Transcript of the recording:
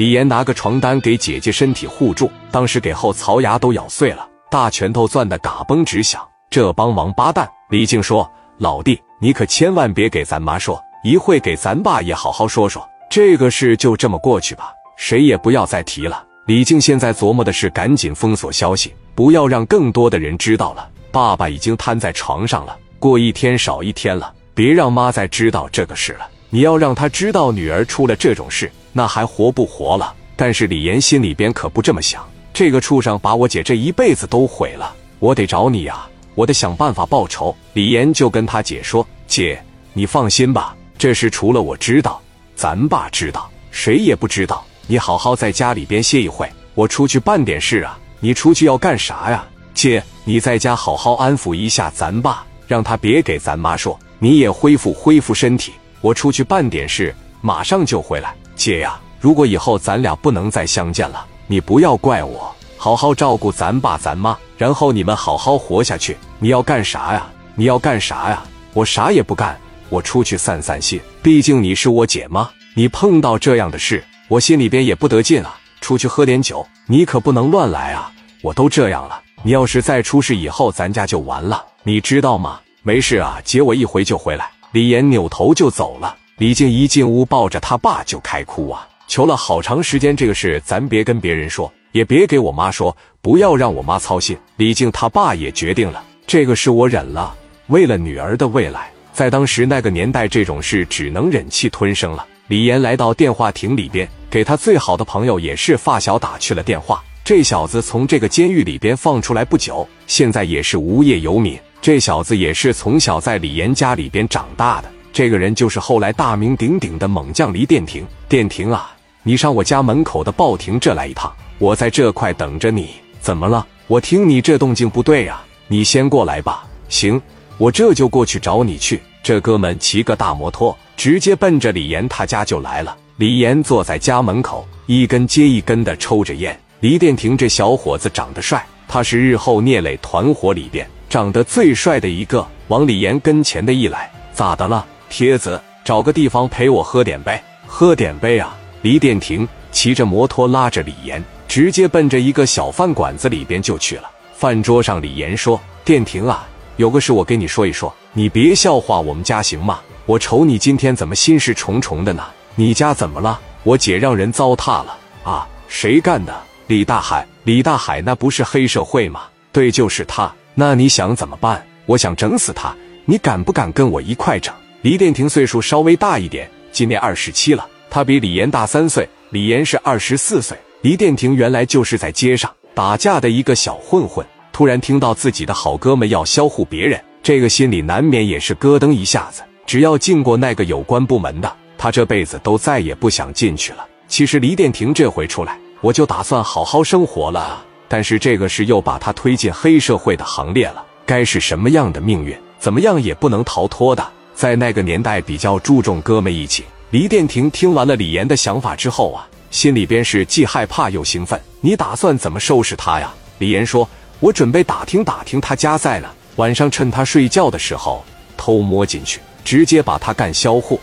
李岩拿个床单给姐姐身体护住，当时给后槽牙都咬碎了，大拳头攥得嘎嘣直响。这帮王八蛋！李靖说：“老弟，你可千万别给咱妈说，一会给咱爸也好好说说。这个事就这么过去吧，谁也不要再提了。”李靖现在琢磨的是赶紧封锁消息，不要让更多的人知道了。爸爸已经瘫在床上了，过一天少一天了，别让妈再知道这个事了。你要让她知道女儿出了这种事，那还活不活了？但是李岩心里边可不这么想，这个畜生把我姐这一辈子都毁了，我得找你呀，我得想办法报仇。李岩就跟他姐说：“姐，你放心吧，这事除了我知道，咱爸知道，谁也不知道。你好好在家里边歇一会，我出去办点事啊。你出去要干啥呀？姐，你在家好好安抚一下咱爸，让他别给咱妈说。你也恢复恢复身体。”我出去办点事，马上就回来。姐呀，如果以后咱俩不能再相见了，你不要怪我，好好照顾咱爸咱妈，然后你们好好活下去。你要干啥呀？你要干啥呀？我啥也不干，我出去散散心。毕竟你是我姐妈，你碰到这样的事，我心里边也不得劲啊。出去喝点酒，你可不能乱来啊！我都这样了，你要是再出事，以后咱家就完了，你知道吗？没事啊，姐我一回就回来。李岩扭头就走了。李静一进屋，抱着他爸就开哭啊，求了好长时间，这个事咱别跟别人说，也别给我妈说，不要让我妈操心。李静他爸也决定了，这个事我忍了，为了女儿的未来，在当时那个年代，这种事只能忍气吞声了。李岩来到电话亭里边，给他最好的朋友也是发小打去了电话。这小子从这个监狱里边放出来不久，现在也是无业游民。这小子也是从小在李岩家里边长大的，这个人就是后来大名鼎鼎的猛将黎殿庭。殿庭啊，你上我家门口的报亭这来一趟，我在这块等着你。怎么了？我听你这动静不对呀，你先过来吧。行，我这就过去找你去。这哥们骑个大摩托，直接奔着李岩他家就来了。李岩坐在家门口，一根接一根的抽着烟。黎殿庭这小伙子长得帅，他是日后聂磊团伙里边。长得最帅的一个，往李岩跟前的一来，咋的了，铁子？找个地方陪我喝点杯，喝点杯啊！李殿庭骑着摩托拉着李岩，直接奔着一个小饭馆子里边就去了。饭桌上，李岩说：“殿庭啊，有个事我跟你说一说，你别笑话我们家行吗？我瞅你今天怎么心事重重的呢？你家怎么了？我姐让人糟蹋了啊？谁干的？李大海，李大海那不是黑社会吗？对，就是他。”那你想怎么办？我想整死他，你敢不敢跟我一块整？黎殿庭岁数稍微大一点，今年二十七了，他比李岩大三岁，李岩是二十四岁。黎殿庭原来就是在街上打架的一个小混混，突然听到自己的好哥们要销户别人，这个心里难免也是咯噔一下子。只要进过那个有关部门的，他这辈子都再也不想进去了。其实黎殿庭这回出来，我就打算好好生活了。但是这个事又把他推进黑社会的行列了，该是什么样的命运，怎么样也不能逃脱的。在那个年代，比较注重哥们义气。黎殿廷听完了李岩的想法之后啊，心里边是既害怕又兴奋。你打算怎么收拾他呀？李岩说：“我准备打听打听他家在呢，晚上趁他睡觉的时候偷摸进去，直接把他干销户。